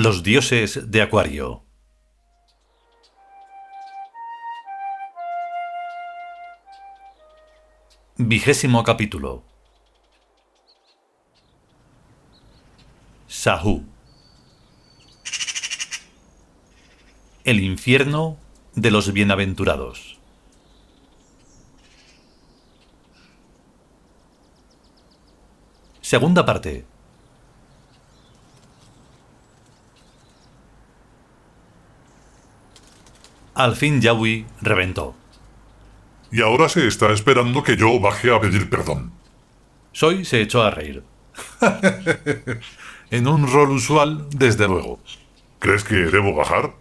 Los dioses de Acuario. Vigésimo capítulo. El infierno de los bienaventurados. Segunda parte. Al fin Yawi reventó. Y ahora se está esperando que yo baje a pedir perdón. Soy se echó a reír. en un rol usual, desde luego. ¿Crees que debo bajar?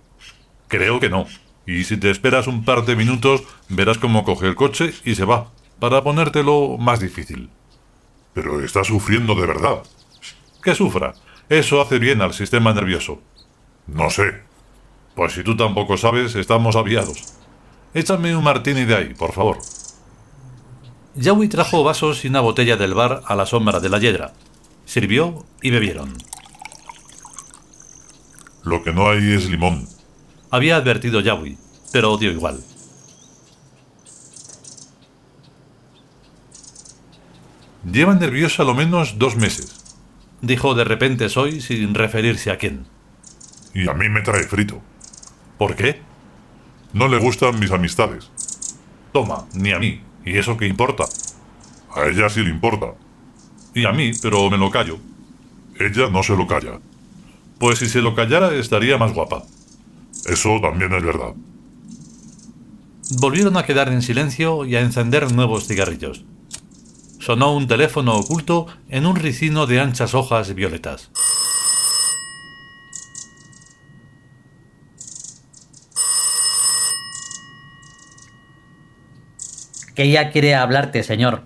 Creo que no. Y si te esperas un par de minutos, verás cómo coge el coche y se va, para ponértelo más difícil. Pero está sufriendo de verdad. Que sufra. Eso hace bien al sistema nervioso. No sé. Pues si tú tampoco sabes, estamos aviados. Échame un martini de ahí, por favor. Yawi trajo vasos y una botella del bar a la sombra de la yedra. Sirvió y bebieron. Lo que no hay es limón. Había advertido Yawi, pero dio igual. Lleva nerviosa lo menos dos meses, dijo de repente Soy sin referirse a quién. Y a mí me trae frito. ¿Por qué? No le gustan mis amistades. Toma, ni a mí. ¿Y eso qué importa? A ella sí le importa. Y a mí, pero me lo callo. Ella no se lo calla. Pues si se lo callara estaría más guapa. Eso también es verdad. Volvieron a quedar en silencio y a encender nuevos cigarrillos. Sonó un teléfono oculto en un ricino de anchas hojas violetas. Que ella quiere hablarte, señor.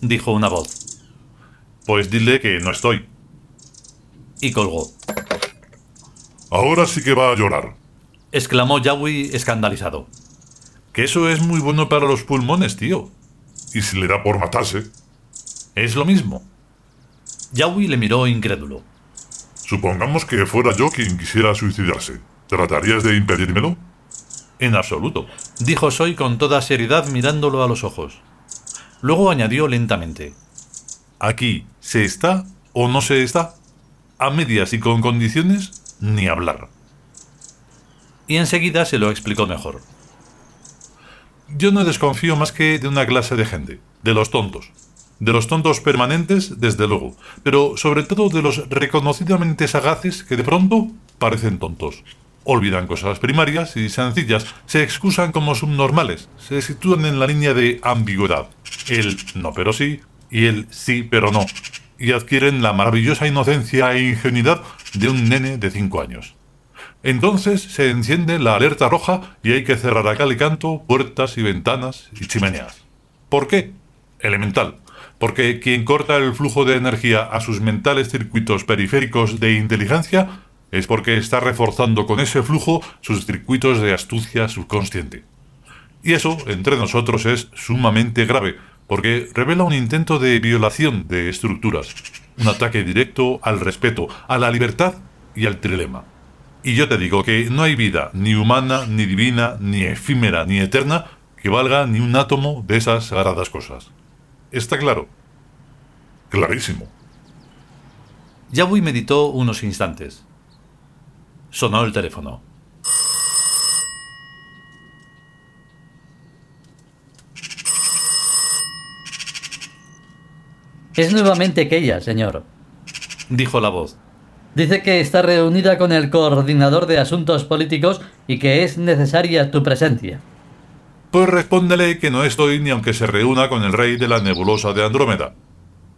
Dijo una voz. Pues dile que no estoy. Y colgó. Ahora sí que va a llorar. Exclamó Yawi escandalizado. Que eso es muy bueno para los pulmones, tío. ¿Y si le da por matarse? Es lo mismo. Yawi le miró incrédulo. Supongamos que fuera yo quien quisiera suicidarse. ¿Tratarías de impedírmelo? En absoluto, dijo Soy con toda seriedad mirándolo a los ojos. Luego añadió lentamente. Aquí, ¿se está o no se está? A medias y con condiciones, ni hablar. Y enseguida se lo explicó mejor. Yo no desconfío más que de una clase de gente, de los tontos. De los tontos permanentes, desde luego, pero sobre todo de los reconocidamente sagaces que de pronto parecen tontos olvidan cosas primarias y sencillas, se excusan como subnormales, se sitúan en la línea de ambigüedad, el no pero sí y el sí pero no, y adquieren la maravillosa inocencia e ingenuidad de un nene de 5 años. Entonces se enciende la alerta roja y hay que cerrar a cal y canto puertas y ventanas y chimeneas. ¿Por qué? Elemental. Porque quien corta el flujo de energía a sus mentales circuitos periféricos de inteligencia es porque está reforzando con ese flujo sus circuitos de astucia subconsciente. Y eso, entre nosotros, es sumamente grave, porque revela un intento de violación de estructuras, un ataque directo al respeto, a la libertad y al trilema. Y yo te digo que no hay vida, ni humana, ni divina, ni efímera, ni eterna, que valga ni un átomo de esas sagradas cosas. ¿Está claro? Clarísimo. Yabui meditó unos instantes. Sonó el teléfono. Es nuevamente aquella, señor. Dijo la voz. Dice que está reunida con el coordinador de asuntos políticos y que es necesaria tu presencia. Pues respóndele que no estoy ni aunque se reúna con el rey de la nebulosa de Andrómeda.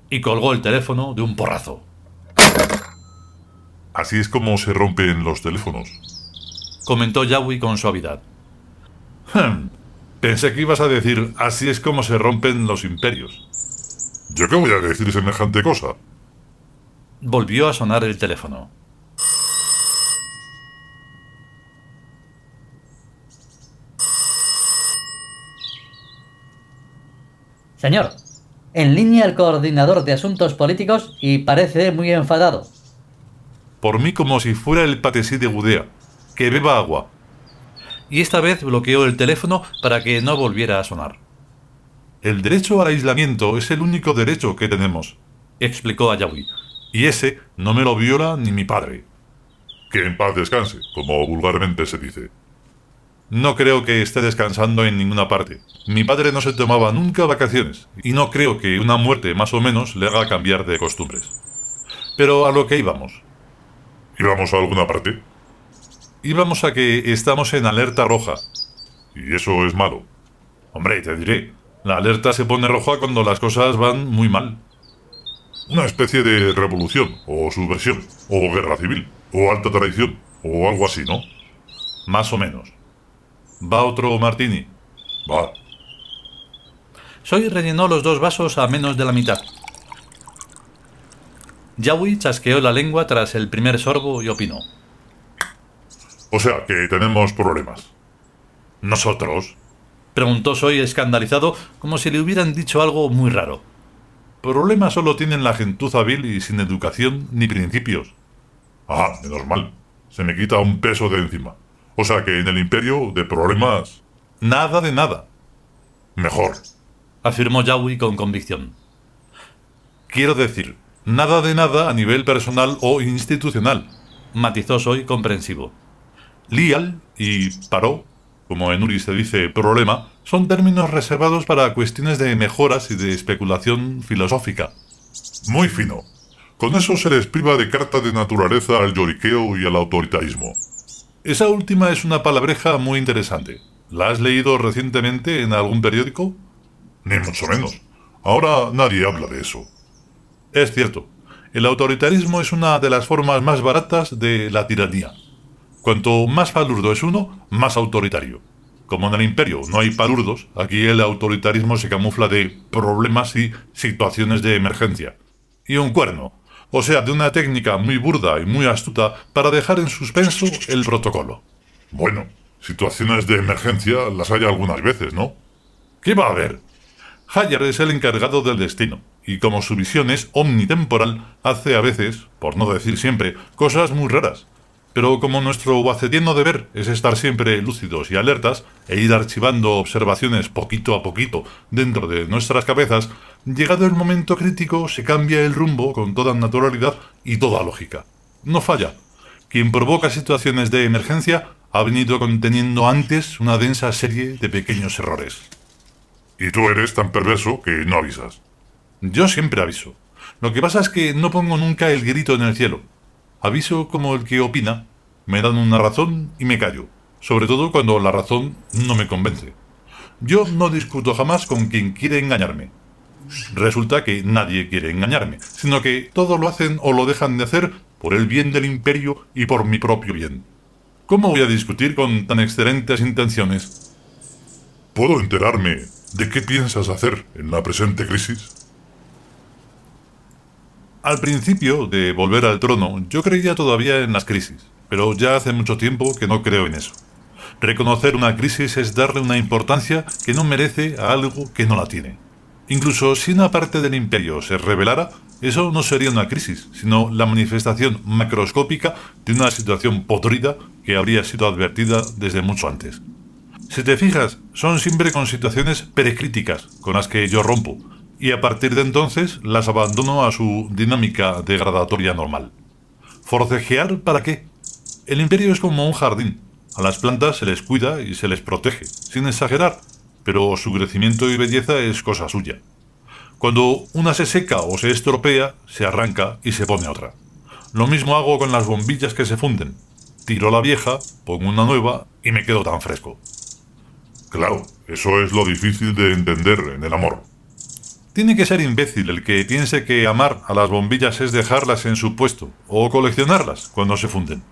Y colgó el teléfono de un porrazo. Así es como se rompen los teléfonos. Comentó Yawi con suavidad. Hmm, pensé que ibas a decir, así es como se rompen los imperios. ¿Yo qué voy a decir semejante cosa? Volvió a sonar el teléfono. Señor, en línea el coordinador de asuntos políticos y parece muy enfadado. Por mí como si fuera el patesí de Gudea. Que beba agua. Y esta vez bloqueó el teléfono para que no volviera a sonar. El derecho al aislamiento es el único derecho que tenemos, explicó Ayawi. Y ese no me lo viola ni mi padre. Que en paz descanse, como vulgarmente se dice. No creo que esté descansando en ninguna parte. Mi padre no se tomaba nunca vacaciones, y no creo que una muerte más o menos le haga cambiar de costumbres. Pero a lo que íbamos. ¿Íbamos a alguna parte? Íbamos a que estamos en alerta roja. ¿Y eso es malo? Hombre, te diré, la alerta se pone roja cuando las cosas van muy mal. Una especie de revolución, o subversión, o guerra civil, o alta traición, o algo así, ¿no? Más o menos. ¿Va otro martini? Va. Soy rellenó los dos vasos a menos de la mitad. Yawi chasqueó la lengua tras el primer sorbo y opinó. O sea, que tenemos problemas. ¿Nosotros? Preguntó Soy escandalizado, como si le hubieran dicho algo muy raro. Problemas solo tienen la gentuza vil y sin educación ni principios. Ah, menos mal. Se me quita un peso de encima. O sea que en el imperio de problemas... Nada de nada. Mejor. Afirmó Yawi con convicción. Quiero decir, nada de nada a nivel personal o institucional, matizó Soy comprensivo. Lial y paró, como en Uri se dice problema, son términos reservados para cuestiones de mejoras y de especulación filosófica. Muy fino. Con eso se les priva de carta de naturaleza al lloriqueo y al autoritarismo. Esa última es una palabreja muy interesante. ¿La has leído recientemente en algún periódico? Ni mucho menos. Ahora nadie habla de eso. Es cierto. El autoritarismo es una de las formas más baratas de la tiranía. Cuanto más palurdo es uno, más autoritario. Como en el imperio no hay palurdos, aquí el autoritarismo se camufla de problemas y situaciones de emergencia. Y un cuerno, o sea, de una técnica muy burda y muy astuta para dejar en suspenso el protocolo. Bueno, situaciones de emergencia las hay algunas veces, ¿no? ¿Qué va a haber? Hayer es el encargado del destino, y como su visión es omnitemporal, hace a veces, por no decir siempre, cosas muy raras. Pero como nuestro bacetiano deber es estar siempre lúcidos y alertas e ir archivando observaciones poquito a poquito dentro de nuestras cabezas, llegado el momento crítico se cambia el rumbo con toda naturalidad y toda lógica. No falla. Quien provoca situaciones de emergencia ha venido conteniendo antes una densa serie de pequeños errores. Y tú eres tan perverso que no avisas. Yo siempre aviso. Lo que pasa es que no pongo nunca el grito en el cielo. Aviso como el que opina, me dan una razón y me callo, sobre todo cuando la razón no me convence. Yo no discuto jamás con quien quiere engañarme. Resulta que nadie quiere engañarme, sino que todo lo hacen o lo dejan de hacer por el bien del imperio y por mi propio bien. ¿Cómo voy a discutir con tan excelentes intenciones? ¿Puedo enterarme de qué piensas hacer en la presente crisis? Al principio de volver al trono, yo creía todavía en las crisis, pero ya hace mucho tiempo que no creo en eso. Reconocer una crisis es darle una importancia que no merece a algo que no la tiene. Incluso si una parte del imperio se rebelara, eso no sería una crisis, sino la manifestación macroscópica de una situación podrida que habría sido advertida desde mucho antes. Si te fijas, son siempre con situaciones precríticas con las que yo rompo, y a partir de entonces las abandono a su dinámica degradatoria normal. ¿Forcejear para qué? El imperio es como un jardín. A las plantas se les cuida y se les protege, sin exagerar, pero su crecimiento y belleza es cosa suya. Cuando una se seca o se estropea, se arranca y se pone otra. Lo mismo hago con las bombillas que se funden. Tiro la vieja, pongo una nueva y me quedo tan fresco. Claro, eso es lo difícil de entender en el amor. Tiene que ser imbécil el que piense que amar a las bombillas es dejarlas en su puesto o coleccionarlas cuando se funden.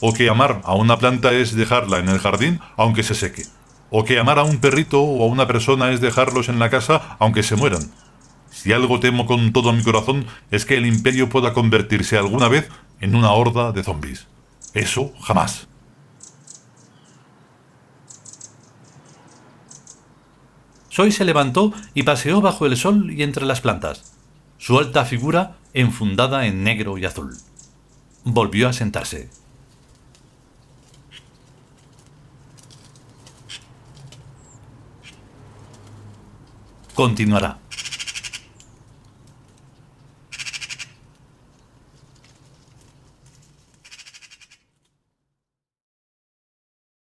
O que amar a una planta es dejarla en el jardín aunque se seque. O que amar a un perrito o a una persona es dejarlos en la casa aunque se mueran. Si algo temo con todo mi corazón es que el imperio pueda convertirse alguna vez en una horda de zombies. Eso jamás. Soy se levantó y paseó bajo el sol y entre las plantas, su alta figura enfundada en negro y azul. Volvió a sentarse. Continuará.